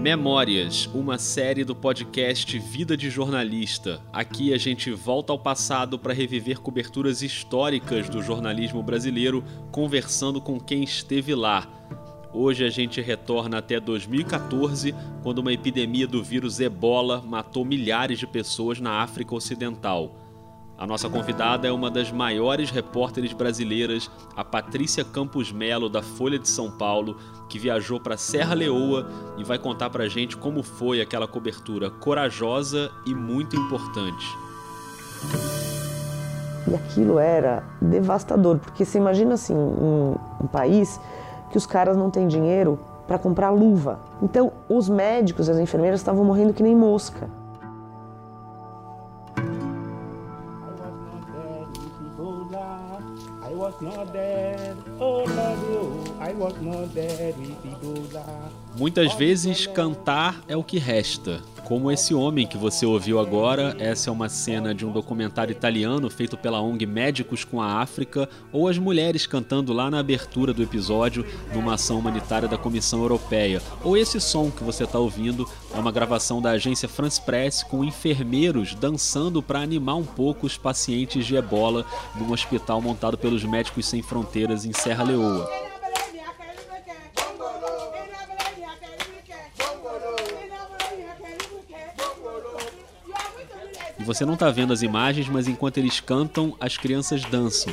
Memórias, uma série do podcast Vida de Jornalista. Aqui a gente volta ao passado para reviver coberturas históricas do jornalismo brasileiro, conversando com quem esteve lá. Hoje a gente retorna até 2014, quando uma epidemia do vírus ebola matou milhares de pessoas na África Ocidental. A nossa convidada é uma das maiores repórteres brasileiras, a Patrícia Campos Melo, da Folha de São Paulo, que viajou para Serra Leoa e vai contar pra gente como foi aquela cobertura corajosa e muito importante. E aquilo era devastador, porque você imagina assim, um, um país que os caras não têm dinheiro para comprar luva. Então, os médicos e as enfermeiras estavam morrendo que nem mosca. not dead. Oh, Muitas vezes cantar é o que resta. Como esse homem que você ouviu agora, essa é uma cena de um documentário italiano feito pela ONG Médicos com a África, ou as mulheres cantando lá na abertura do episódio numa ação humanitária da Comissão Europeia. Ou esse som que você está ouvindo é uma gravação da agência France Press com enfermeiros dançando para animar um pouco os pacientes de ebola num hospital montado pelos Médicos Sem Fronteiras em Serra Leoa. Você não está vendo as imagens, mas enquanto eles cantam, as crianças dançam.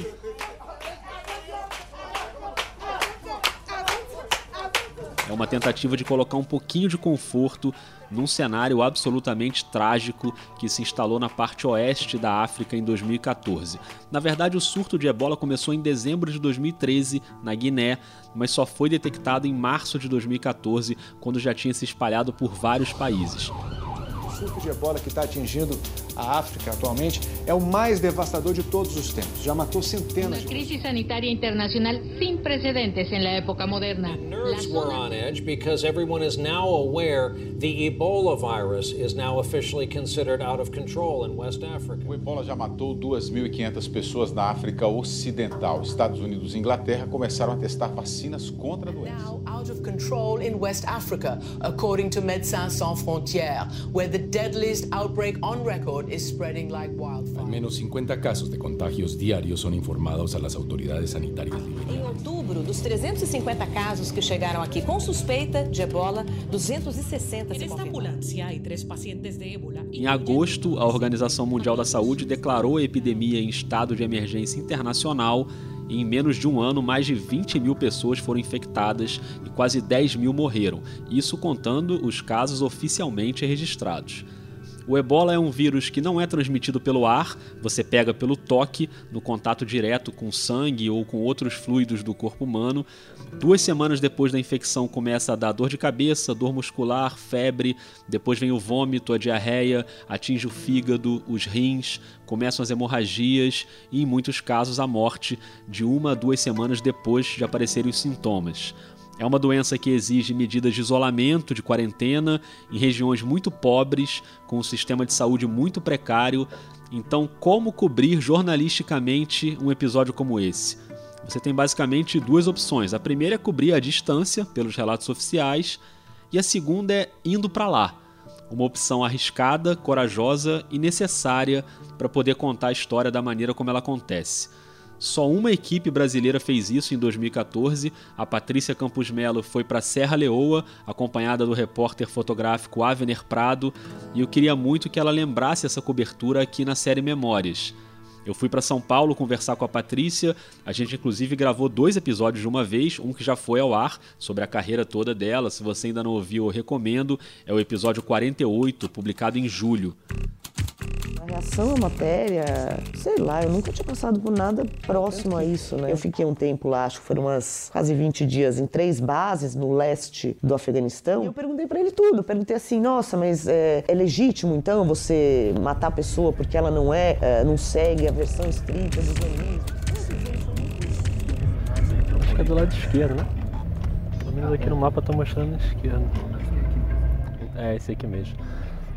É uma tentativa de colocar um pouquinho de conforto num cenário absolutamente trágico que se instalou na parte oeste da África em 2014. Na verdade, o surto de ebola começou em dezembro de 2013 na Guiné, mas só foi detectado em março de 2014, quando já tinha se espalhado por vários países surto de ebola que está atingindo a África atualmente é o mais devastador de todos os tempos. Já matou centenas de. Uma crise sanitária internacional sem precedentes na época moderna. Nerves were on edge because everyone is now aware the Ebola virus is now officially considered out of control in West Africa. O Ebola já matou 2.500 pessoas na África Ocidental. Estados Unidos e Inglaterra começaram a testar vacinas contra a doença. Now out of control in West Africa, according to Médecins Sans Frontières, where the deadliest outbreak on record Al menos 50 casos de contagios diarios son informados a las autoridades sanitarias liberianas. Em outubro, dos 350 casos que chegaram aqui com suspeita de ebola, 260 se confirmaram. Em agosto, a Organização Mundial da Saúde declarou a epidemia em estado de emergência internacional em menos de um ano, mais de 20 mil pessoas foram infectadas e quase 10 mil morreram, isso contando os casos oficialmente registrados. O ebola é um vírus que não é transmitido pelo ar, você pega pelo toque, no contato direto com sangue ou com outros fluidos do corpo humano. Duas semanas depois da infecção começa a dar dor de cabeça, dor muscular, febre, depois vem o vômito, a diarreia, atinge o fígado, os rins, começam as hemorragias e, em muitos casos, a morte de uma a duas semanas depois de aparecerem os sintomas. É uma doença que exige medidas de isolamento, de quarentena, em regiões muito pobres, com um sistema de saúde muito precário. Então, como cobrir jornalisticamente um episódio como esse? Você tem basicamente duas opções. A primeira é cobrir a distância, pelos relatos oficiais, e a segunda é indo para lá. Uma opção arriscada, corajosa e necessária para poder contar a história da maneira como ela acontece. Só uma equipe brasileira fez isso em 2014. A Patrícia Campos Melo foi para Serra Leoa, acompanhada do repórter fotográfico Avener Prado, e eu queria muito que ela lembrasse essa cobertura aqui na série Memórias. Eu fui para São Paulo conversar com a Patrícia. A gente inclusive gravou dois episódios de uma vez, um que já foi ao ar sobre a carreira toda dela. Se você ainda não ouviu, eu recomendo. É o episódio 48, publicado em julho. Reação à matéria, sei lá, eu nunca tinha passado por nada próximo a isso, né? Eu fiquei um tempo lá, acho que foram umas quase 20 dias, em três bases no leste do Afeganistão. E eu perguntei para ele tudo. Eu perguntei assim: nossa, mas é, é, legítimo então você matar a pessoa porque ela não é, é não segue a versão estrita dos inimigos? Acho que é do lado esquerdo, né? Pelo menos aqui no mapa tá mostrando a esquerda. É, esse aqui mesmo.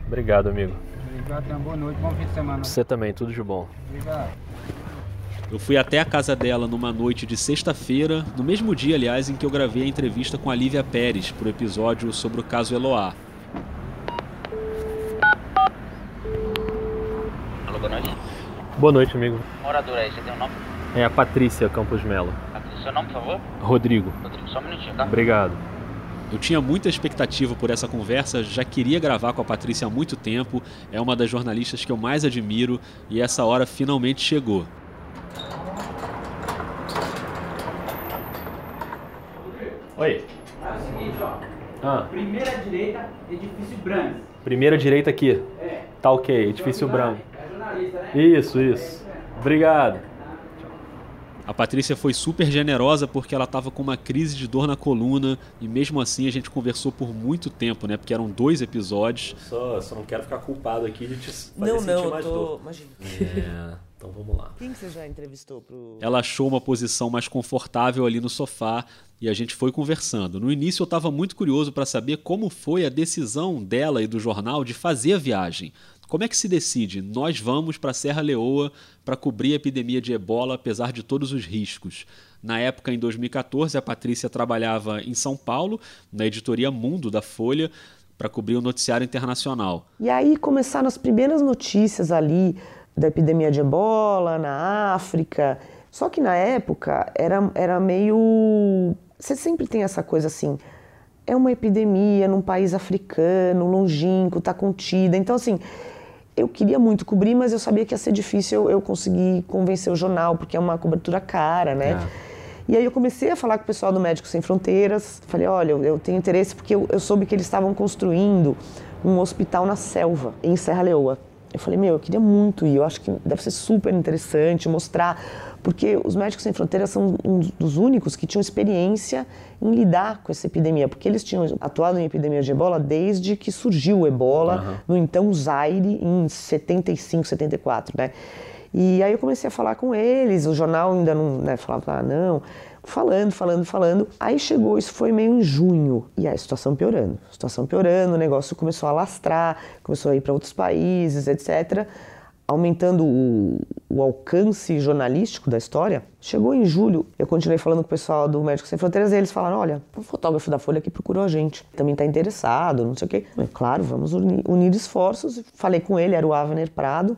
Obrigado, amigo. Obrigado, uma boa noite, bom fim de semana. Você também, tudo de bom. Obrigado. Eu fui até a casa dela numa noite de sexta-feira, no mesmo dia, aliás, em que eu gravei a entrevista com a Lívia Pérez para o episódio sobre o caso Eloá. Alô, boa noite. Boa noite, amigo. Moradora aí, você tem um nome? É a Patrícia Campos Melo. Seu nome, por favor? Rodrigo. Rodrigo, só um minutinho, tá? Obrigado. Eu tinha muita expectativa por essa conversa, já queria gravar com a Patrícia há muito tempo, é uma das jornalistas que eu mais admiro e essa hora finalmente chegou. Oi. É o seguinte, ó. Ah. Primeira direita, edifício branco. Primeira direita aqui. É. Tá ok, edifício branco. É jornalista, né? Isso, isso. Obrigado. A Patrícia foi super generosa porque ela estava com uma crise de dor na coluna e mesmo assim a gente conversou por muito tempo, né? Porque eram dois episódios. Só, só não quero ficar culpado aqui de te fazer Não, sentir não, eu mais tô- dor. imagina. É, então vamos lá. Quem que você já entrevistou pro. Ela achou uma posição mais confortável ali no sofá e a gente foi conversando. No início eu estava muito curioso para saber como foi a decisão dela e do jornal de fazer a viagem. Como é que se decide? Nós vamos para Serra Leoa para cobrir a epidemia de ebola, apesar de todos os riscos. Na época, em 2014, a Patrícia trabalhava em São Paulo, na editoria Mundo da Folha, para cobrir o noticiário internacional. E aí começaram as primeiras notícias ali da epidemia de ebola na África. Só que na época era, era meio. Você sempre tem essa coisa assim. É uma epidemia num país africano, longínquo, tá contida. Então, assim, eu queria muito cobrir, mas eu sabia que ia ser difícil eu, eu conseguir convencer o jornal, porque é uma cobertura cara, né? E aí eu comecei a falar com o pessoal do Médicos Sem Fronteiras. Falei, olha, eu, eu tenho interesse porque eu, eu soube que eles estavam construindo um hospital na selva, em Serra Leoa. Eu falei, meu, eu queria muito ir, eu acho que deve ser super interessante mostrar, porque os Médicos Sem Fronteiras são um dos únicos que tinham experiência em lidar com essa epidemia, porque eles tinham atuado em epidemia de ebola desde que surgiu o ebola, no então Zaire, em 75, 74, né? E aí eu comecei a falar com eles, o jornal ainda não né, falava, ah, não, falando, falando, falando. Aí chegou, isso foi meio em junho, e a situação piorando, a situação piorando, o negócio começou a lastrar, começou a ir para outros países, etc., aumentando o, o alcance jornalístico da história. Chegou em julho, eu continuei falando com o pessoal do Médicos Sem Fronteiras e eles falaram, olha, um fotógrafo da Folha que procurou a gente, também está interessado, não sei o quê. Eu, claro, vamos unir, unir esforços. Falei com ele, era o Avner Prado.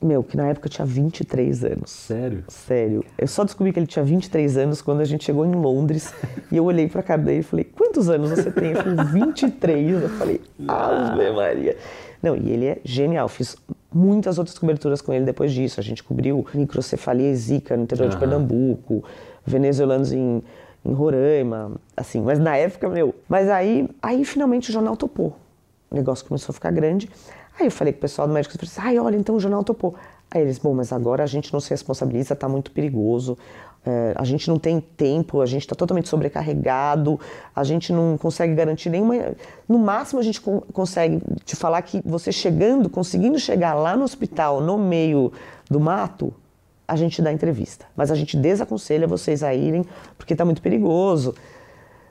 Meu, que na época tinha 23 anos. Sério? Sério. Eu só descobri que ele tinha 23 anos quando a gente chegou em Londres. e eu olhei pra cara dele e falei, quantos anos você tem? Ele falou, 23. Eu falei, Ave Maria. Não, e ele é genial. Fiz muitas outras coberturas com ele depois disso. A gente cobriu microcefalia e zika no interior de Aham. Pernambuco, venezuelanos em, em Roraima, assim. Mas na época, meu... Mas aí, aí finalmente o jornal topou. O negócio começou a ficar grande. Aí eu falei com o pessoal do médico e falei assim, ai, olha, então o jornal topou. Aí eles, bom, mas agora a gente não se responsabiliza, tá muito perigoso, é, a gente não tem tempo, a gente está totalmente sobrecarregado, a gente não consegue garantir nenhuma... No máximo a gente con- consegue te falar que você chegando, conseguindo chegar lá no hospital, no meio do mato, a gente dá entrevista. Mas a gente desaconselha vocês a irem, porque tá muito perigoso.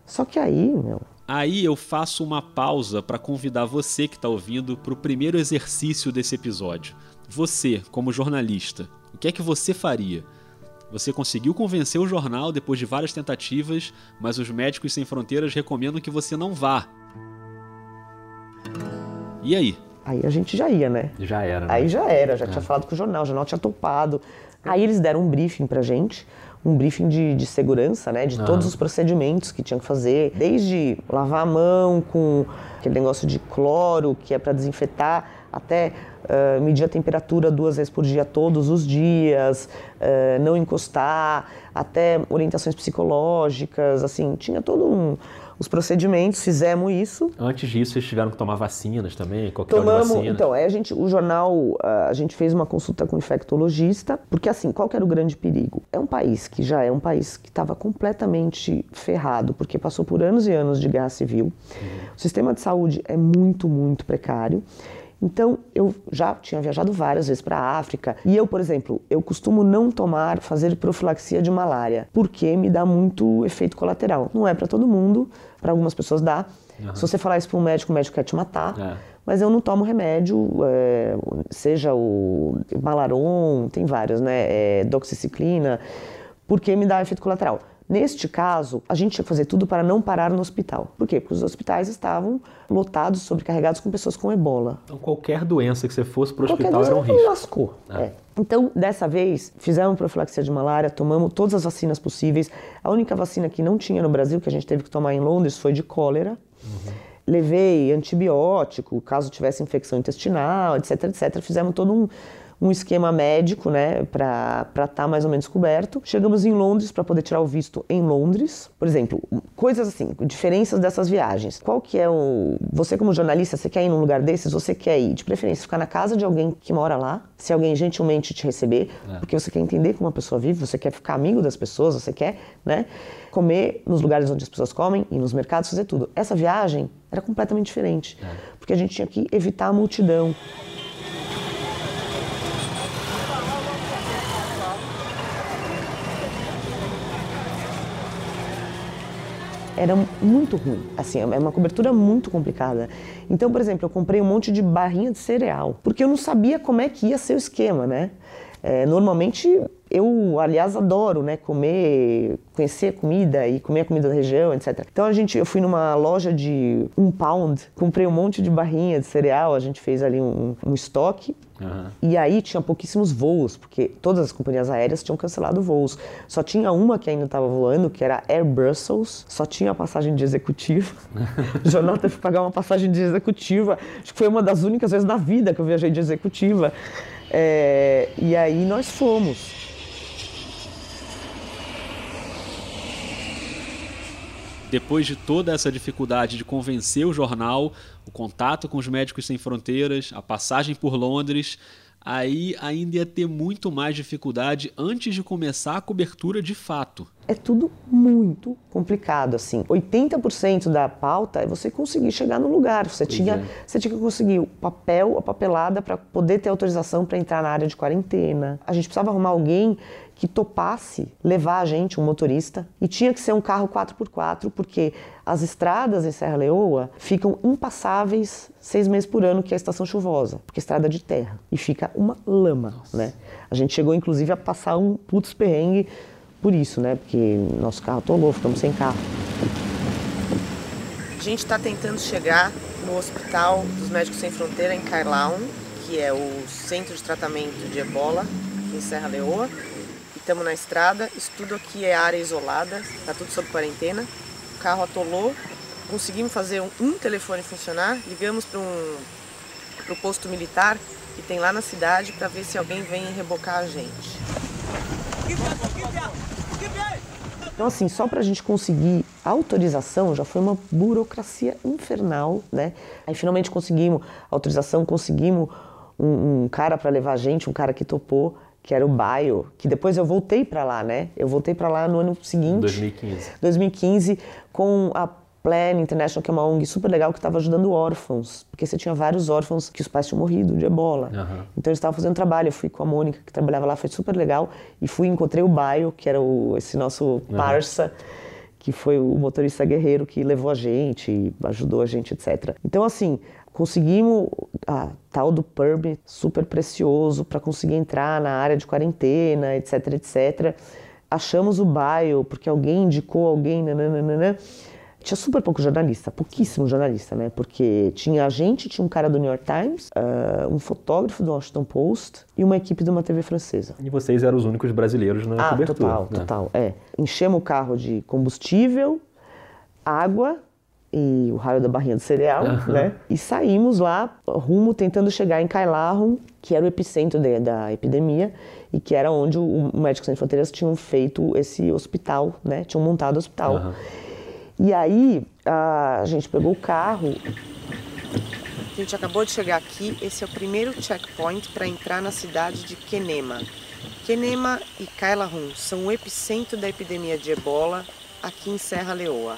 Só que aí, meu, Aí eu faço uma pausa para convidar você que está ouvindo para o primeiro exercício desse episódio. Você, como jornalista, o que é que você faria? Você conseguiu convencer o jornal depois de várias tentativas, mas os Médicos Sem Fronteiras recomendam que você não vá. E aí? Aí a gente já ia, né? Já era. né? Aí já era, já É. tinha falado com o jornal, o jornal tinha topado. Aí eles deram um briefing pra gente, um briefing de, de segurança, né? De Aham. todos os procedimentos que tinham que fazer, desde lavar a mão com aquele negócio de cloro que é para desinfetar, até ah, medir a temperatura duas vezes por dia, todos os dias, ah, não encostar, até orientações psicológicas, assim, tinha todo um os procedimentos, fizemos isso. Antes disso, vocês tiveram que tomar vacinas também, coquetel de Tomamos, vacina. então, aí a gente, o jornal, ah, a gente fez uma consulta com o infectologista, porque assim, qual que era o grande perigo? É um país que já é um país que estava completamente ferrado, porque passou por anos e anos de guerra civil. O sistema de saúde é muito, muito precário. Então, eu já tinha viajado várias vezes para a África e eu, por exemplo, eu costumo não tomar, fazer profilaxia de malária, porque me dá muito efeito colateral. Não é para todo mundo, para algumas pessoas dá. Aham. Se você falar isso para um médico, o médico quer te matar. É. Mas eu não tomo remédio, é, seja o Malaron, tem vários, né? É, doxiciclina, porque me dá efeito colateral. Neste caso, a gente tinha que fazer tudo para não parar no hospital. Por quê? Porque os hospitais estavam lotados, sobrecarregados com pessoas com ebola. Então qualquer doença que você fosse para o hospital era um risco. lascou. É. Então, dessa vez, fizemos profilaxia de malária, tomamos todas as vacinas possíveis. A única vacina que não tinha no Brasil, que a gente teve que tomar em Londres, foi de cólera. Levei antibiótico, caso tivesse infecção intestinal, etc, etc. Fizemos todo um, um esquema médico, né, para estar mais ou menos coberto. Chegamos em Londres para poder tirar o visto em Londres. Por exemplo, coisas assim, diferenças dessas viagens. Qual que é o... Você como jornalista, você quer ir num lugar desses? Você quer ir, de preferência, ficar na casa de alguém que mora lá, se alguém gentilmente te receber, É. porque você quer entender como uma pessoa vive, você quer ficar amigo das pessoas, você quer, né, comer nos lugares onde as pessoas comem e nos mercados, fazer tudo. Essa viagem era completamente diferente, porque a gente tinha que evitar a multidão. Era muito ruim. Assim, é uma cobertura muito complicada. Então, por exemplo, eu comprei um monte de barrinha de cereal, porque eu não sabia como é que ia ser o esquema, né? É, normalmente eu, aliás, adoro, né, comer, conhecer a comida e comer a comida da região, etc. Então a gente, eu fui numa loja de um pound, comprei um monte de barrinha de cereal, a gente fez ali um, um estoque e aí tinha pouquíssimos voos, porque todas as companhias aéreas tinham cancelado voos. Só tinha uma que ainda estava voando, que era Air Brussels, só tinha a passagem de executiva. o jornal teve que pagar uma passagem de executiva. Acho que foi uma das únicas vezes na vida que eu viajei de executiva. É, e aí nós fomos. Depois de toda essa dificuldade de convencer o jornal, o contato com os Médicos Sem Fronteiras, a passagem por Londres, aí ainda ia ter muito mais dificuldade antes de começar a cobertura de fato. É tudo muito complicado, assim. 80% da pauta é você conseguir chegar no lugar. Você, tinha, é. você tinha que conseguir o papel, a papelada para poder ter autorização para entrar na área de quarentena. A gente precisava arrumar alguém que topasse levar a gente, um motorista, e tinha que ser um carro 4x4, porque as estradas em Serra Leoa ficam impassáveis seis meses por ano, que é a estação chuvosa, porque é estrada de terra, e fica uma lama, né? A gente chegou, inclusive, a passar um putz perrengue por isso, né? Porque nosso carro atolou, ficamos sem carro. A gente está tentando chegar no Hospital dos Médicos Sem Fronteira em Kailahun, que é o centro de tratamento de ebola aqui em Serra Leoa. Estamos na estrada, isso tudo aqui é área isolada, está tudo sob quarentena. O carro atolou, conseguimos fazer um, um telefone funcionar, ligamos para um, o posto militar que tem lá na cidade para ver se alguém vem rebocar a gente. Então, assim, só para a gente conseguir autorização já foi uma burocracia infernal, né? Aí finalmente conseguimos autorização, conseguimos um, um cara para levar a gente, um cara que topou, que era o Baio, que depois eu voltei para lá, né? Eu voltei para lá no ano seguinte. 2015. 2015, com a Plan International, que é uma ONG super legal que estava ajudando órfãos, porque você tinha vários órfãos que os pais tinham morrido de ebola. Aham. Então eles estavam fazendo trabalho. Eu fui com a Mônica, que trabalhava lá, foi super legal. E fui encontrei o Baio, que era o, esse nosso parça, que foi o motorista guerreiro que levou a gente, ajudou a gente, etc. Então, assim, conseguimos a tal do PERB, super precioso, para conseguir entrar na área de quarentena, etc, etc. Achamos o Baio, porque alguém indicou alguém, nananana. Tinha super pouco jornalista, pouquíssimo jornalista, né? Porque tinha a gente, tinha um cara do New York Times, ah, um fotógrafo do Washington Post e uma equipe de uma TV francesa. E vocês eram os únicos brasileiros na Ah, cobertura. total, né? total, é. Enchemos o carro de combustível, água e o raio da barrinha de cereal, Aham. né? E saímos lá, rumo, tentando chegar em Kailahun, que era o epicentro de- da epidemia e que era onde o o Médicos Sem Fronteiras tinham feito esse hospital, né? Tinham montado o hospital. Aham. E aí a gente pegou o carro. A gente acabou de chegar aqui. Esse é o primeiro checkpoint para entrar na cidade de Kenema. Kenema e Kailahun são o epicentro da epidemia de ebola aqui em Serra Leoa.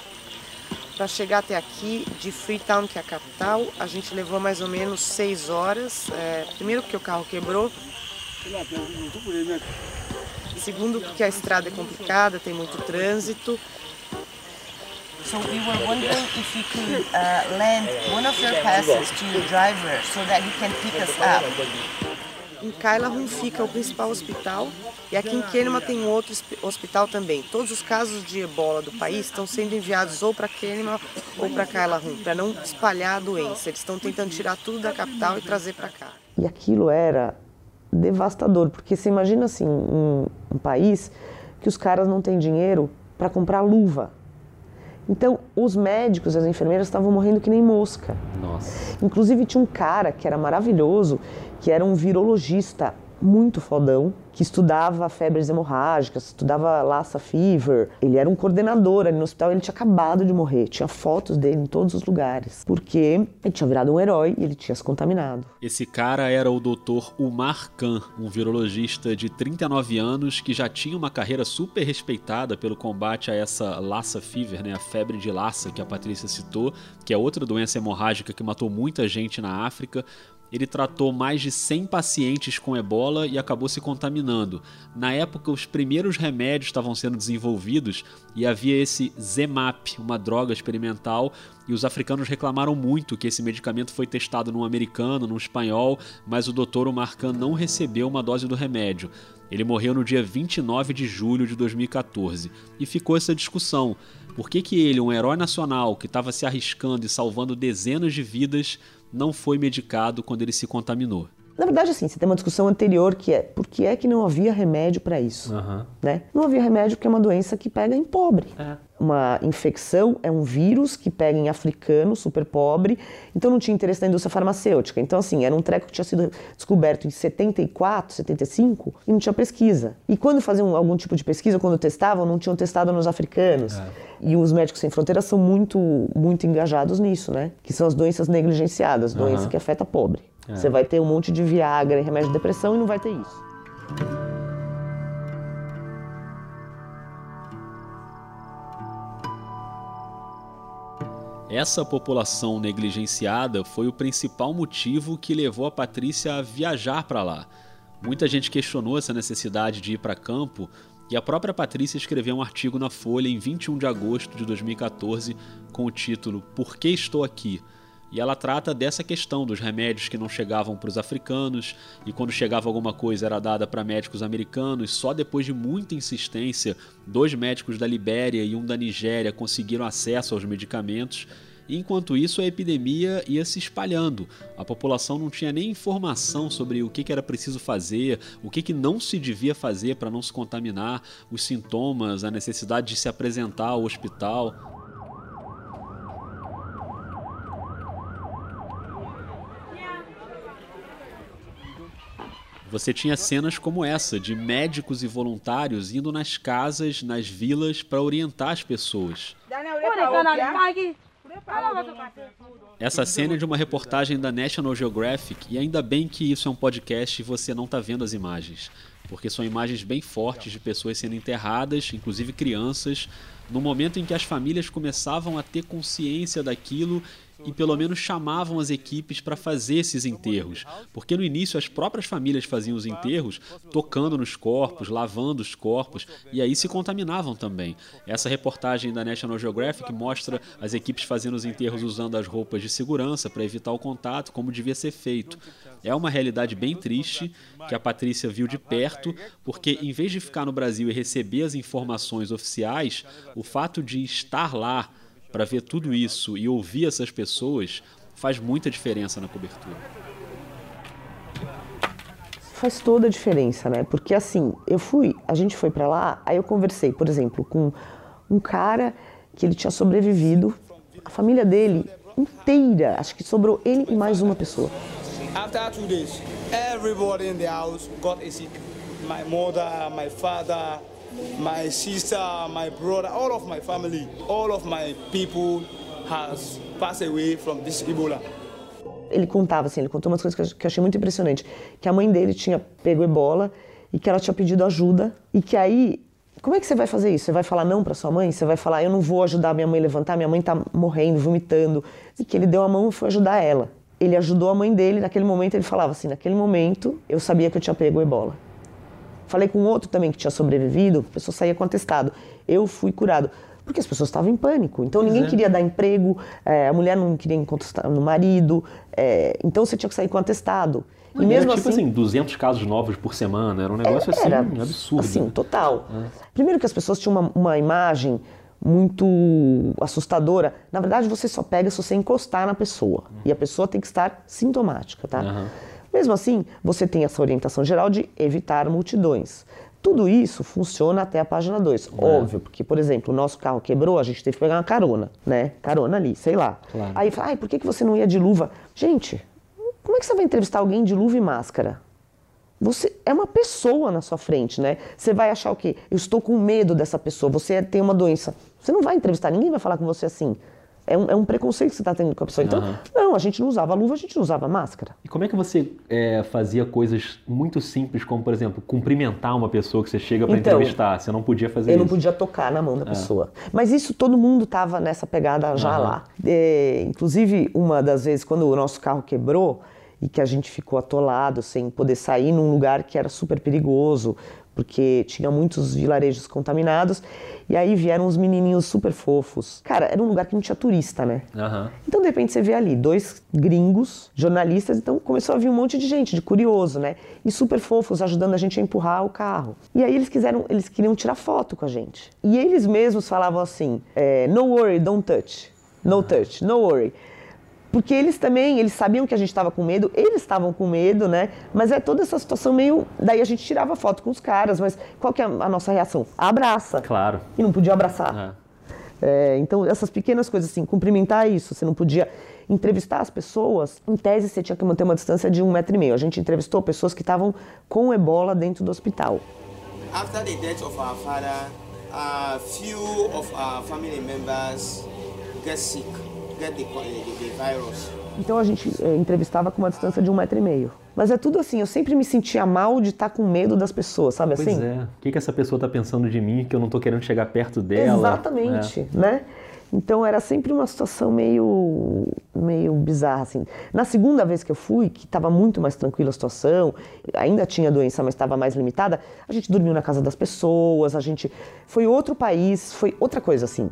Para chegar até aqui, de Freetown, que é a capital, a gente levou mais ou menos seis horas. É, primeiro porque o carro quebrou, segundo porque a estrada é complicada, tem muito trânsito. So we were wondering if you could uh, lend one of your passes to your driver so that he can pick us up. Em Kailahun fica o principal hospital e aqui em Kenema tem outro hospital também. Todos os casos de ebola do país estão sendo enviados ou para Kenema ou para Kailahun, para não espalhar a doença. Eles estão tentando tirar tudo da capital e trazer para cá. E aquilo era devastador, porque você imagina assim, um, um país que os caras não têm dinheiro para comprar luva. Então, os médicos e as enfermeiras estavam morrendo que nem mosca. Nossa. Inclusive, tinha um cara que era maravilhoso, que era um virologista muito fodão, que estudava febres hemorrágicas, estudava Lassa Fever. Ele era um coordenador ali no hospital, ele tinha acabado de morrer. Tinha fotos dele em todos os lugares, porque ele tinha virado um herói e ele tinha se contaminado. Esse cara era o Dr. Umar Khan, um virologista de 39 anos que já tinha uma carreira super respeitada pelo combate a essa Lassa Fever, né, a febre de Lassa que a Patrícia citou, que é outra doença hemorrágica que matou muita gente na África. Ele tratou mais de 100 pacientes com ebola e acabou se contaminando. Na época, os primeiros remédios estavam sendo desenvolvidos e havia esse Zemap, uma droga experimental, e os africanos reclamaram muito que esse medicamento foi testado num americano, num espanhol, mas o doutor Omarcan não recebeu uma dose do remédio. Ele morreu no dia 29 de julho de 2014. E ficou essa discussão. Por que, que ele, um herói nacional que estava se arriscando e salvando dezenas de vidas, não foi medicado quando ele se contaminou. Na verdade, assim, você tem uma discussão anterior que é por que é que não havia remédio para isso? Uhum. Né? Não havia remédio porque é uma doença que pega em pobre. É. Uma infecção é um vírus que pega em africano, super pobre, então não tinha interesse da indústria farmacêutica. Então, assim, era um treco que tinha sido descoberto em 74, 75 e não tinha pesquisa. E quando faziam algum tipo de pesquisa, quando testavam, não tinham testado nos africanos. É. E os médicos sem fronteiras são muito, muito engajados nisso, né? Que são as doenças negligenciadas, doença Uhum. que afeta pobre. É. Você vai ter um monte de Viagra e remédio de depressão e não vai ter isso. Essa população negligenciada foi o principal motivo que levou a Patrícia a viajar para lá. Muita gente questionou essa necessidade de ir para campo e a própria Patrícia escreveu um artigo na Folha em 21 de agosto de 2014 com o título Por que estou aqui? E ela trata dessa questão dos remédios que não chegavam para os africanos e quando chegava alguma coisa era dada para médicos americanos. Só depois de muita insistência, dois médicos da Libéria e um da Nigéria conseguiram acesso aos medicamentos. Enquanto isso, a epidemia ia se espalhando. A população não tinha nem informação sobre o que, era preciso fazer, o que não se devia fazer para não se contaminar, os sintomas, a necessidade de se apresentar ao hospital. Você tinha cenas como essa, de médicos e voluntários indo nas casas, nas vilas, para orientar as pessoas. Essa cena é de uma reportagem da National Geographic, e ainda bem que isso é um podcast e você não está vendo as imagens, porque são imagens bem fortes de pessoas sendo enterradas, inclusive crianças, no momento em que as famílias começavam a ter consciência daquilo e pelo menos chamavam as equipes para fazer esses enterros, porque no início as próprias famílias faziam os enterros tocando nos corpos, lavando os corpos e aí se contaminavam também. Essa reportagem da National Geographic mostra as equipes fazendo os enterros usando as roupas de segurança para evitar o contato, como devia ser feito. É uma realidade bem triste que a Patrícia viu de perto, porque em vez de ficar no Brasil e receber as informações oficiais, o fato de estar lá para ver tudo isso e ouvir essas pessoas faz muita diferença na cobertura. Faz toda a diferença, né? Porque assim, eu fui, a gente foi para lá, aí eu conversei, por exemplo, com um cara que ele tinha sobrevivido, a família dele inteira, acho que sobrou ele e mais uma pessoa. After two days, everybody in the house got sick. My mother, my father, my sister, my brother, all of my family, all of my people has passed away from this Ebola. Ele contava assim, ele contou umas coisas que eu- achei muito impressionante, que a mãe dele tinha pego ebola e que ela tinha pedido ajuda e que aí como é que você vai fazer isso? Você vai falar não para sua mãe? Você vai falar eu não vou ajudar minha mãe a levantar, minha mãe tá morrendo, vomitando. E que ele deu a mão e foi ajudar ela. Ele ajudou a mãe dele, naquele momento ele falava assim, naquele momento eu sabia que eu tinha pego ebola. Falei com outro também que tinha sobrevivido, a pessoa saía com atestado. Eu fui curado. Porque as pessoas estavam em pânico. Então ninguém é. queria dar emprego, é, a mulher não queria encostar no marido, é, então você tinha que sair com atestado. E mesmo era tipo assim, assim, 200 casos novos por semana, era um negócio assim, era, absurdo. Assim, total. É. Primeiro que as pessoas tinham uma, uma imagem muito assustadora. Na verdade, você só pega se você encostar na pessoa. E a pessoa tem que estar sintomática, tá? Aham. Mesmo assim, você tem essa orientação geral de evitar multidões. Tudo isso funciona até a página 2. Óbvio, porque, por exemplo, o nosso carro quebrou, a gente teve que pegar uma carona, né? Carona ali, sei lá. Claro. Aí fala, ai, por que que você não ia de luva? Gente, como é que você vai entrevistar alguém de luva e máscara? Você é uma pessoa na sua frente, né? Você vai achar o quê? Eu estou com medo dessa pessoa, você tem uma doença. Você não vai entrevistar, ninguém vai falar com você assim. É um, é um preconceito que você está tendo com a pessoa. Então, Aham. não, a gente não usava luva, a gente não usava máscara. E como é que você é, fazia coisas muito simples, como, por exemplo, cumprimentar uma pessoa que você chega para Então, entrevistar? Você não podia fazer Eu isso. não podia tocar na mão da É. pessoa. Mas isso todo mundo tava nessa pegada já Aham. lá. É, inclusive, uma das vezes, quando o nosso carro quebrou e que a gente ficou atolado, sem poder sair num lugar que era super perigoso, porque tinha muitos vilarejos contaminados, e aí vieram uns menininhos super fofos. Cara, era um lugar que não tinha turista, né? Aham. Então, de repente, você vê ali dois gringos, jornalistas, então começou a vir um monte de gente, de curioso, né? E super fofos, ajudando a gente a empurrar o carro. E aí eles quiseram, eles queriam tirar foto com a gente. E eles mesmos falavam assim, é, no worry, don't touch. No touch, no worry. Porque eles também, eles sabiam que a gente estava com medo, eles estavam com medo, né? Mas é toda essa situação meio. Daí a gente tirava foto com os caras, mas qual que é a nossa reação? Abraça. Claro. E não podia abraçar. É, então, essas pequenas coisas assim, cumprimentar isso, você não podia entrevistar as pessoas, em tese você tinha que manter uma distância de um metro e meio. A gente entrevistou pessoas que estavam com ebola dentro do hospital. After the death of our father, a few of our family members get sick, get the, the, the virus. Então a gente é, entrevistava com uma distância de um metro e meio. Mas é tudo assim, eu sempre me sentia mal de estar com medo das pessoas, sabe Pois assim? é. O que, que essa pessoa tá pensando de mim que eu não tô querendo chegar perto dela? Exatamente, É. né? Então era sempre uma situação meio, meio bizarra, assim. Na segunda vez que eu fui, que estava muito mais tranquila a situação, ainda tinha doença, mas estava mais limitada, a gente dormiu na casa das pessoas, a gente... Foi outro país, foi outra coisa, assim.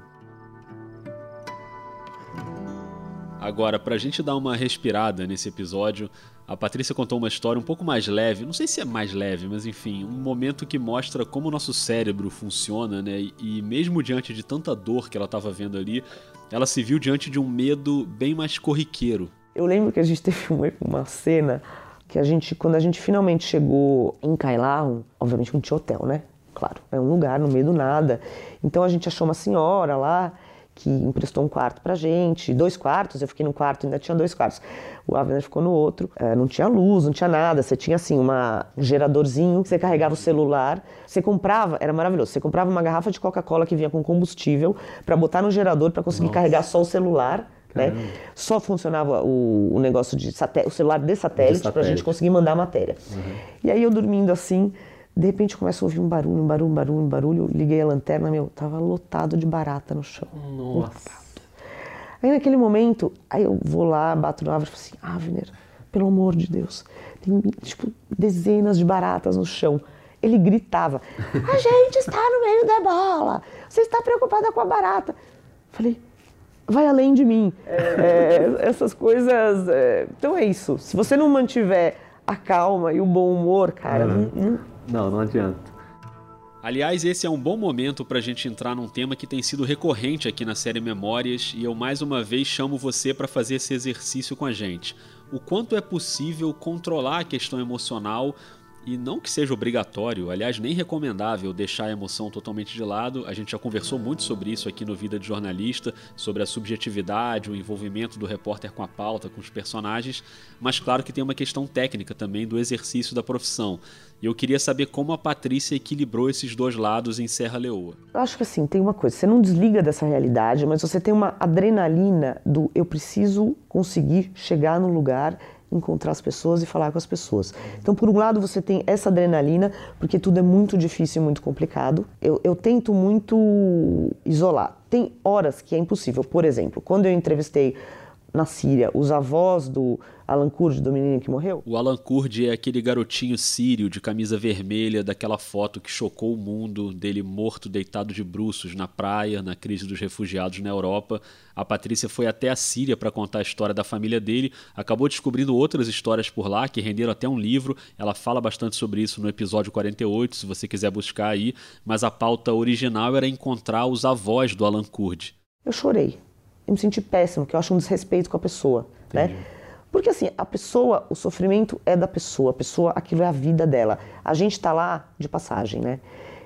Agora, pra gente dar uma respirada nesse episódio, a Patrícia contou uma história um pouco mais leve, não sei se é mais leve, mas enfim, um momento que mostra como o nosso cérebro funciona, né? E, mesmo diante de tanta dor que ela estava vendo ali, ela se viu diante de um medo bem mais corriqueiro. Eu lembro que a gente teve uma, cena que a gente, quando a gente finalmente chegou em Kailaun, obviamente não tinha hotel, né? Claro, é um lugar no meio do nada. Então a gente achou uma senhora lá que emprestou um quarto pra gente, dois quartos, eu fiquei num quarto, ainda tinha dois quartos. O Avner ficou no outro, é, não tinha luz, não tinha nada, você tinha assim uma, um geradorzinho, você carregava o celular, você comprava, era maravilhoso, você comprava uma garrafa de Coca-Cola que vinha com combustível pra botar no gerador pra conseguir Nossa. carregar só o celular, né? Só funcionava o, o negócio de satélite, o celular de satélite, pra satélite. gente conseguir mandar a matéria. E aí eu dormindo assim, de repente eu começo a ouvir um barulho, um barulho, um barulho, um barulho. Eu liguei a lanterna, meu, tava lotado de barata no chão. Nossa. Aí naquele momento, aí eu vou lá, bato no árvore e falo assim, Avner, pelo amor de Deus, tem tipo dezenas de baratas no chão. Ele gritava, a gente está no meio da bola, você está preocupada com a barata. Falei, vai além de mim. É, essas coisas. é, então é isso. Se você não mantiver a calma e o bom humor, cara, Uhum. não- não- Não, não adianta. Aliás, esse é um bom momento para a gente entrar num tema que tem sido recorrente aqui na série Memórias e eu mais uma vez chamo você para fazer esse exercício com a gente. O quanto é possível controlar a questão emocional e não que seja obrigatório, aliás, nem recomendável deixar a emoção totalmente de lado. A gente já conversou muito sobre isso aqui no Vida de Jornalista, sobre a subjetividade, o envolvimento do repórter com a pauta, com os personagens, mas claro que tem uma questão técnica também do exercício da profissão. E eu queria saber como a Patrícia equilibrou esses dois lados em Serra Leoa. Eu acho que assim, tem uma coisa, você não desliga dessa realidade, mas você tem uma adrenalina do eu preciso conseguir chegar no lugar, encontrar as pessoas e falar com as pessoas. Então, por um lado, você tem essa adrenalina, porque tudo é muito difícil e muito complicado. Eu, eu tento muito isolar. Tem horas que é impossível. Por exemplo, quando eu entrevistei na Síria, os avós do Alan Kurd, do menino que morreu? O Alan Kurd é aquele garotinho sírio de camisa vermelha daquela foto que chocou o mundo, dele morto deitado de bruços na praia, na crise dos refugiados na Europa. A Patrícia foi até a Síria para contar a história da família dele, acabou descobrindo outras histórias por lá que renderam até um livro. Ela fala bastante sobre isso no episódio 48, se você quiser buscar aí, mas a pauta original era encontrar os avós do Alan Kurd. Eu chorei. Eu me senti péssimo, que eu acho um desrespeito com a pessoa, né? Porque assim, a pessoa, o sofrimento é da pessoa, a pessoa, aquilo é a vida dela. A gente está lá de passagem, né?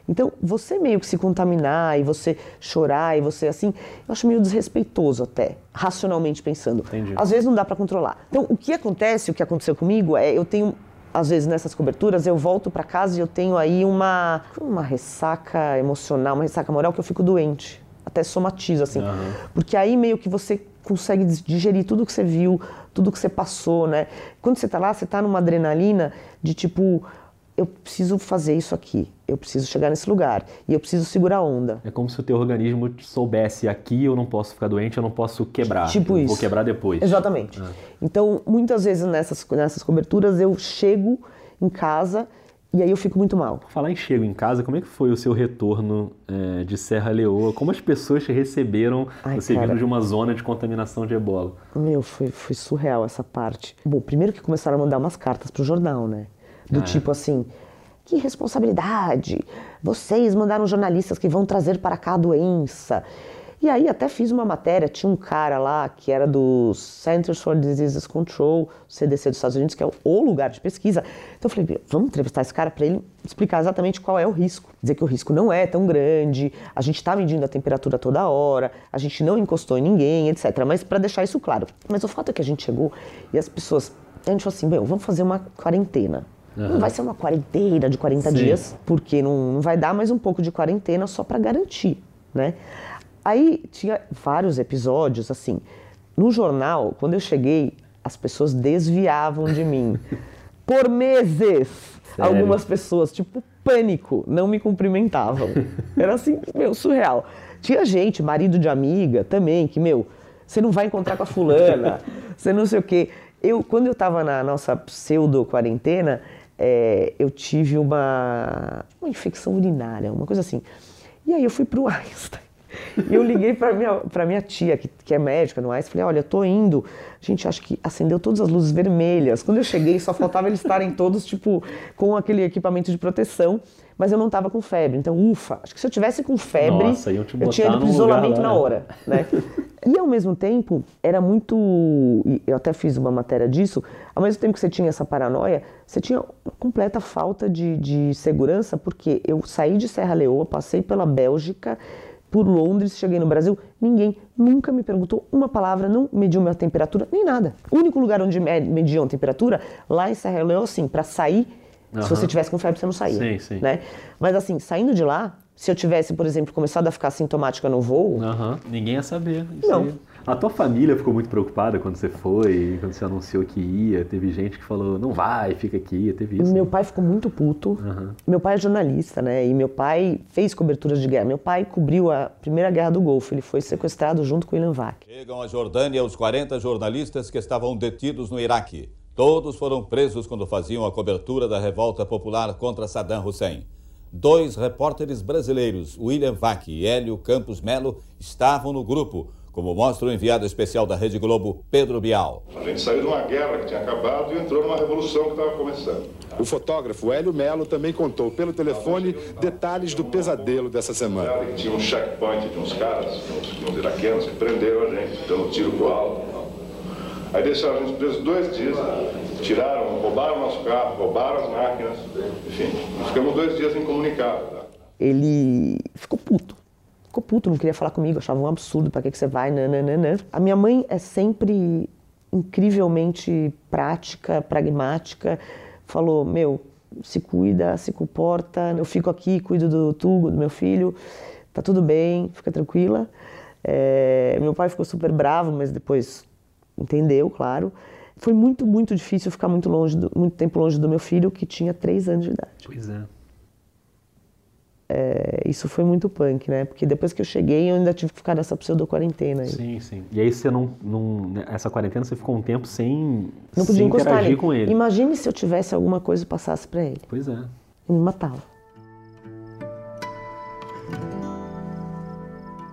Então, você meio que se contaminar e você chorar e você assim, eu acho meio desrespeitoso até, racionalmente pensando. Entendi. Às vezes não dá para controlar. Então, o que acontece, o que aconteceu comigo é, eu tenho às vezes nessas coberturas eu volto para casa e eu tenho aí uma uma ressaca emocional, uma ressaca moral que eu fico doente, até somatizo assim. Uhum. Porque aí meio que você consegue digerir tudo que você viu, tudo que você passou, né? Quando você tá lá, você tá numa adrenalina de tipo, eu preciso fazer isso aqui, eu preciso chegar nesse lugar e eu preciso segurar a onda. É como se o teu organismo soubesse aqui eu não posso ficar doente, eu não posso quebrar. Tipo isso. Vou quebrar depois. Exatamente. Ah. Então, muitas vezes nessas, nessas coberturas eu chego em casa e aí eu fico muito mal. Falar em chego em casa, como é que foi o seu retorno é, de Serra Leoa? Como as pessoas te receberam Ai, você cara. vindo de uma zona de contaminação de ebola? Meu, foi, foi surreal essa parte. Bom, primeiro que começaram a mandar umas cartas pro jornal, né? Do Ah, é? tipo assim, que responsabilidade! Vocês mandaram jornalistas que vão trazer para cá a doença. E aí até fiz uma matéria, tinha um cara lá que era do Centers for Disease Control, CDC dos Estados Unidos, que é o lugar de pesquisa. Então eu falei, "Meu, vamos entrevistar esse cara para ele explicar exatamente qual é o risco. Dizer que o risco não é tão grande, a gente está medindo a temperatura toda hora, a gente não encostou em ninguém, etc. Mas para deixar isso claro. Mas o fato é que a gente chegou e as pessoas, a gente falou assim, meu, vamos fazer uma quarentena. Não Aham. vai ser uma quarentena de 40 Sim. dias, porque não, não vai dar mais um pouco de quarentena só para garantir, né? Aí tinha vários episódios assim. No jornal, quando eu cheguei, as pessoas desviavam de mim por meses. Sério? Algumas pessoas, tipo pânico, não me cumprimentavam. Era assim, meu, surreal. Tinha gente, marido de amiga também, que, meu, você não vai encontrar com a fulana, você não sei o quê. Eu, quando eu tava na nossa pseudo-quarentena, é, eu tive uma, uma infecção urinária, uma coisa assim. E aí eu fui pro Einstein. E eu liguei para minha, pra minha tia, que, que é médica no Einstein, falei, olha, eu tô indo. Gente, acho que acendeu todas as luzes vermelhas. Quando eu cheguei, só faltava eles estarem todos, tipo, com aquele equipamento de proteção, mas eu não tava com febre. Então, ufa, acho que se eu tivesse com febre, Nossa, eu tinha ido pro isolamento lá, na né? hora, né? E ao mesmo tempo, era muito. Eu até fiz uma matéria disso. Ao mesmo tempo que você tinha essa paranoia, você tinha uma completa falta de, de segurança, porque eu saí de Serra Leoa, passei pela Bélgica, por Londres, cheguei no Brasil, ninguém nunca me perguntou uma palavra, não mediu minha temperatura, nem nada. O único lugar onde med- mediam a temperatura, lá em Serra Leoa, assim, para sair, Aham. se você tivesse com febre, você não saía. Sim, sim. Né? Mas assim, saindo de lá, se eu tivesse, por exemplo, começado a ficar sintomática no voo, Aham, Ninguém ia saber. isso Não. aí. A tua família ficou muito preocupada quando você foi, quando você anunciou que ia. Teve gente que falou, não vai, fica aqui. Teve isso. Meu pai ficou muito puto. Aham. Meu pai é jornalista, né? E meu pai fez coberturas de guerra. Meu pai cobriu a primeira guerra do Golfo. Ele foi sequestrado junto com o Ilan Vac. Chegam à Jordânia os 40 jornalistas que estavam detidos no Iraque. Todos foram presos quando faziam a cobertura da revolta popular contra Saddam Hussein. Dois repórteres brasileiros, William Vac e Hélio Campos Melo, estavam no grupo, como mostra o enviado especial da Rede Globo, Pedro Bial. A gente saiu de uma guerra que tinha acabado e entrou numa revolução que estava começando. O fotógrafo Hélio Melo também contou pelo telefone detalhes do pesadelo dessa semana. Tinha um checkpoint de uns caras, uns, uns iraquianos, que prenderam a gente, dando tiro pro alto. Aí deixaram a gente preso dois dias, tiraram, roubaram nosso carro, roubaram as máquinas, enfim, ficamos dois dias incomunicados. Tá? Ele ficou puto. Ficou puto, não queria falar comigo, achava um absurdo, pra que, que você vai, nananana. A minha mãe é sempre incrivelmente prática, pragmática. Falou, meu, se cuida, se comporta, eu fico aqui, cuido do Tugo, do meu filho, tá tudo bem, fica tranquila. É, meu pai ficou super bravo, mas depois entendeu, claro. Foi muito, muito difícil ficar muito longe, do- muito tempo longe do meu filho, que tinha três anos de idade. Pois é. É, isso foi muito punk, né? Porque depois que eu cheguei, eu ainda tive que ficar nessa pseudo-quarentena. Sim, sim. E aí você não, não... né, Essa quarentena você ficou um tempo sem, Não podia sem encostar interagir nele. com ele. Imagine se eu tivesse alguma coisa e passasse pra ele. Pois é. Eu me matava.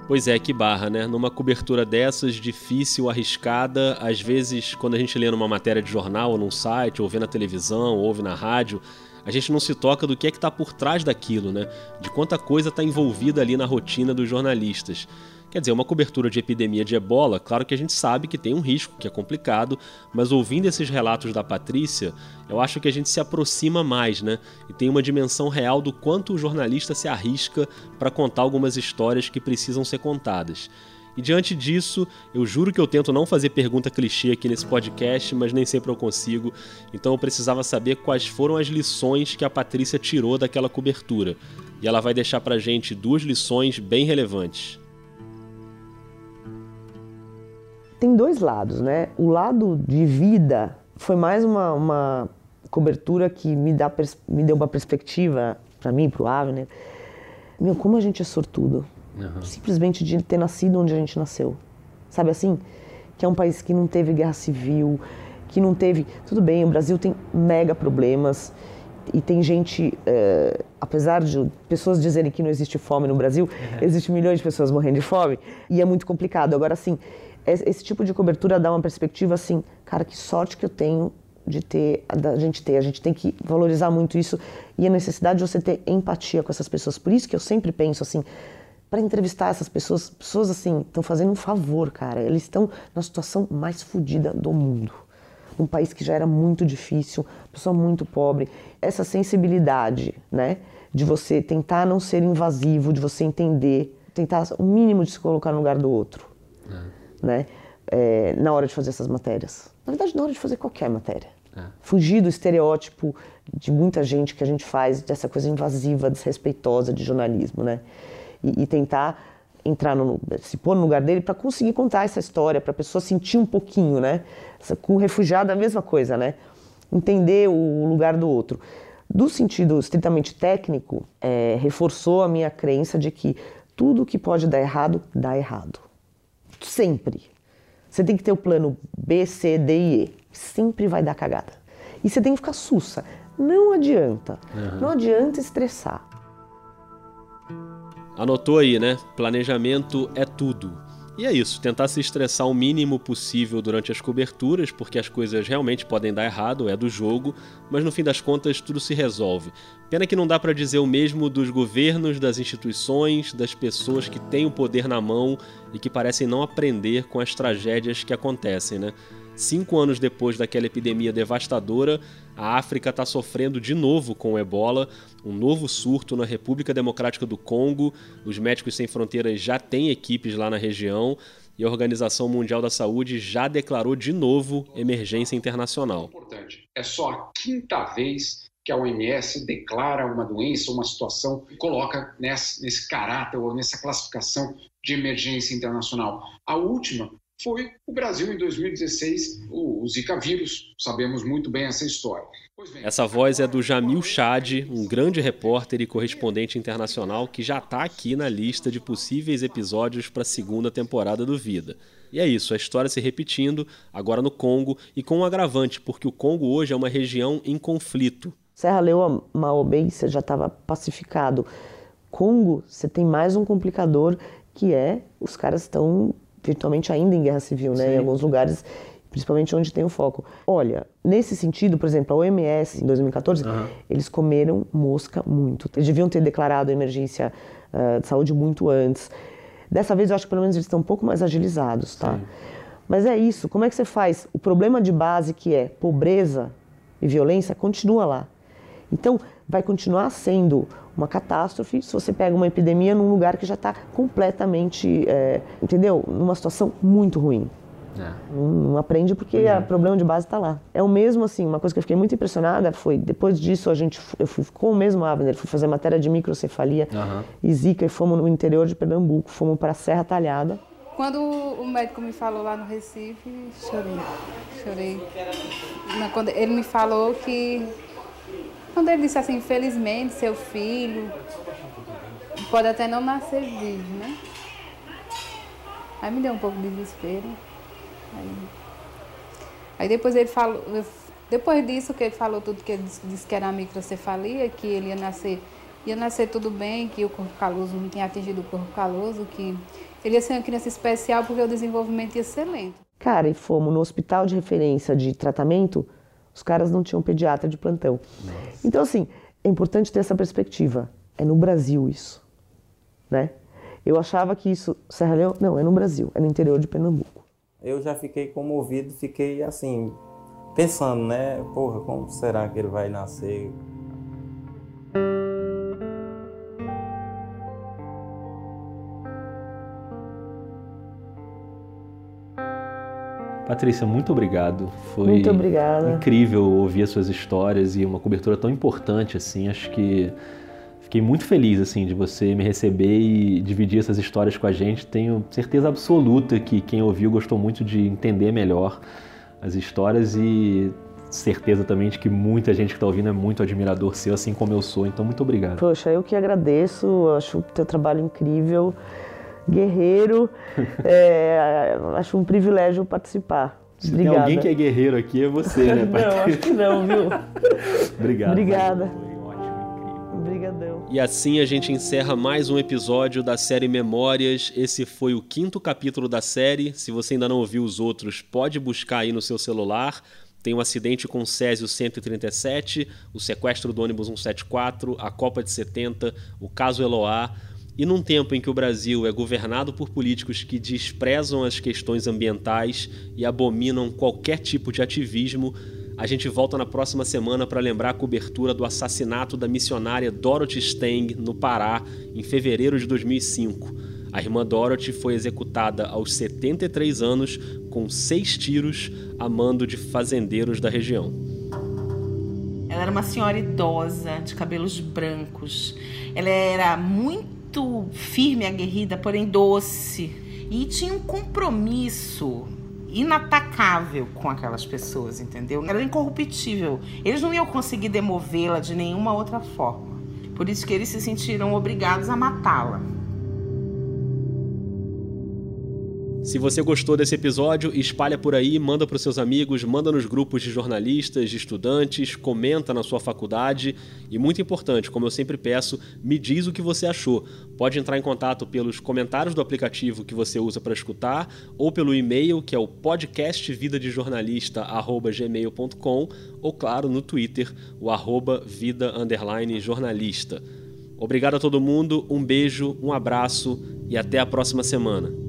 Pois é, que barra, né? Numa cobertura dessas, difícil, arriscada, às vezes, quando a gente lê numa matéria de jornal, ou num site, ou vê na televisão, ou ouve na rádio, a gente não se toca do que é que tá por trás daquilo, né? De quanta coisa tá envolvida ali na rotina dos jornalistas. Quer dizer, uma cobertura de epidemia de ebola, claro que a gente sabe que tem um risco, que é complicado, mas ouvindo esses relatos da Patrícia, eu acho que a gente se aproxima mais, né? E tem uma dimensão real do quanto o jornalista se arrisca para contar algumas histórias que precisam ser contadas. E diante disso, eu juro que eu tento não fazer pergunta clichê aqui nesse podcast, mas nem sempre eu consigo. Então eu precisava saber quais foram as lições que a Patrícia tirou daquela cobertura. E ela vai deixar pra gente duas lições bem relevantes. Tem dois lados, né? O lado de vida foi mais uma, uma cobertura que me, dá, me deu uma perspectiva, para mim, para o Avner. Meu, como a gente é sortudo. Simplesmente de ter nascido onde a gente nasceu. Sabe assim? Que é um país que não teve guerra civil, que não teve. Tudo bem, o Brasil tem mega problemas e tem gente, eh, apesar de pessoas dizerem que não existe fome no Brasil, existe milhões de pessoas morrendo de fome e é muito complicado. Agora, assim, es- esse tipo de cobertura dá uma perspectiva assim, cara, que sorte que eu tenho de ter, da gente ter. A gente tem que valorizar muito isso e a necessidade de você ter empatia com essas pessoas. Por isso que eu sempre penso assim, para entrevistar essas pessoas, pessoas assim, estão fazendo um favor, cara. Eles estão na situação mais fodida do mundo. Um país que já era muito difícil, pessoa muito pobre. Essa sensibilidade, né, de você tentar não ser invasivo, de você entender, tentar o mínimo de se colocar no lugar do outro, né, é, na hora de fazer essas matérias. Na verdade, na hora de fazer qualquer matéria. Fugir do estereótipo de muita gente que a gente faz, dessa coisa invasiva, desrespeitosa de jornalismo, né? E, e tentar entrar no, se pôr no lugar dele para conseguir contar essa história, para a pessoa sentir um pouquinho, né? Com o refugiado é a mesma coisa, né? Entender o lugar do outro. Do sentido estritamente técnico, é, reforçou a minha crença de que tudo que pode dar errado, dá errado. Sempre. Você tem que ter o plano B, C, D e E. Sempre vai dar cagada. E você tem que ficar sussa. Não adianta. Uhum. Não adianta estressar. Anotou aí, né? Planejamento é tudo. E é isso, tentar se estressar o mínimo possível durante as coberturas, porque as coisas realmente podem dar errado, é do jogo, mas no fim das contas tudo se resolve. Pena que não dá pra dizer o mesmo dos governos, das instituições, das pessoas que têm o poder na mão e que parecem não aprender com as tragédias que acontecem, né? Cinco anos depois daquela epidemia devastadora, a África está sofrendo de novo com o ebola, um novo surto na República Democrática do Congo. Os Médicos Sem Fronteiras já têm equipes lá na região e a Organização Mundial da Saúde já declarou de novo emergência internacional. É só a quinta vez que a OMS declara uma doença, uma situação, e coloca nesse, nesse caráter ou nessa classificação de emergência internacional. A última foi o Brasil em 2016, o, Zika vírus. Sabemos muito bem essa história. Essa voz é do Jamil Chad, um grande repórter e correspondente internacional que já está aqui na lista de possíveis episódios para a segunda temporada do Vida. E é isso, a história se repetindo, agora no Congo, e com um agravante, porque o Congo hoje é uma região em conflito. Serra Leoa, Maobei, você já estava pacificado. Congo, você tem mais um complicador que é os caras estão virtualmente ainda em guerra civil, né? Em alguns lugares, principalmente onde tem o foco. Olha, nesse sentido, por exemplo, a OMS em 2014, eles comeram mosca muito. Eles deviam ter declarado a emergência ah, de saúde muito antes. Dessa vez eu acho que pelo menos eles estão um pouco mais agilizados, tá? Mas é isso, como é que você faz? O problema de base que é pobreza e violência continua lá. Então, vai continuar sendo uma catástrofe se você pega uma epidemia num lugar que já está completamente, é, entendeu? Numa situação muito ruim. Não, não aprende porque o problema de base está lá. É o mesmo assim, uma coisa que eu fiquei muito impressionada foi, depois disso a gente, eu fui com o mesmo Abner, fui fazer matéria de microcefalia e zika e fomos no interior de Pernambuco, fomos para a Serra Talhada. Quando o médico me falou lá no Recife, chorei. Chorei. Não, Quando ele me falou que. Quando ele disse assim, infelizmente, seu filho pode até não nascer vivo, né? Aí me deu um pouco de desespero. Aí, aí depois ele falou, depois disso que ele falou tudo que ele disse, disse que era microcefalia, que ele ia nascer, ia nascer tudo bem, que o corpo caloso não tinha atingido o corpo caloso, que ele ia ser uma criança especial porque o desenvolvimento ia ser lento. Cara, e fomos no hospital de referência de tratamento, os caras não tinham pediatra de plantão. Nossa. Então, assim, é importante ter essa perspectiva. É no Brasil isso, né? Eu achava que isso, Serra Leão, não, é no Brasil, é no interior de Pernambuco. Eu já fiquei comovido, fiquei assim, pensando, né? Porra, como será que ele vai nascer? Patrícia, muito obrigado. Foi muito obrigada. incrível ouvir as suas histórias e uma cobertura tão importante assim. Acho que fiquei muito feliz assim de você me receber e dividir essas histórias com a gente. Tenho certeza absoluta que quem ouviu gostou muito de entender melhor as histórias e certeza também de que muita gente que está ouvindo é muito admirador seu, assim como eu sou. Então, muito obrigado. Poxa, eu que agradeço. Acho o teu trabalho incrível guerreiro. é, acho um privilégio participar. Se Obrigada. tem alguém que é guerreiro aqui, é você, né, não, acho que não, viu? Obrigado. Obrigada. Obrigadão. E assim a gente encerra mais um episódio da série Memórias. Esse foi o quinto capítulo da série. Se você ainda não ouviu os outros, pode buscar aí no seu celular. Tem o um acidente com o Césio 137, o sequestro do ônibus 174, a Copa de 70, o caso Eloá. E num tempo em que o Brasil é governado por políticos que desprezam as questões ambientais e abominam qualquer tipo de ativismo, a gente volta na próxima semana para lembrar a cobertura do assassinato da missionária Dorothy Stang no Pará, em fevereiro de 2005. A irmã Dorothy foi executada aos 73 anos com seis tiros a mando de fazendeiros da região. Ela era uma senhora idosa, de cabelos brancos. Ela era muito muito firme, aguerrida, porém doce. E tinha um compromisso inatacável com aquelas pessoas, entendeu? Era incorruptível. Eles não iam conseguir demovê-la de nenhuma outra forma. Por isso que eles se sentiram obrigados a matá-la. Se você gostou desse episódio, espalha por aí, manda para os seus amigos, manda nos grupos de jornalistas, de estudantes, comenta na sua faculdade e muito importante, como eu sempre peço, me diz o que você achou. Pode entrar em contato pelos comentários do aplicativo que você usa para escutar ou pelo e-mail que é o podcastvidadejornalista@gmail.com ou claro, no Twitter, o arroba vida jornalista. Obrigado a todo mundo, um beijo, um abraço e até a próxima semana.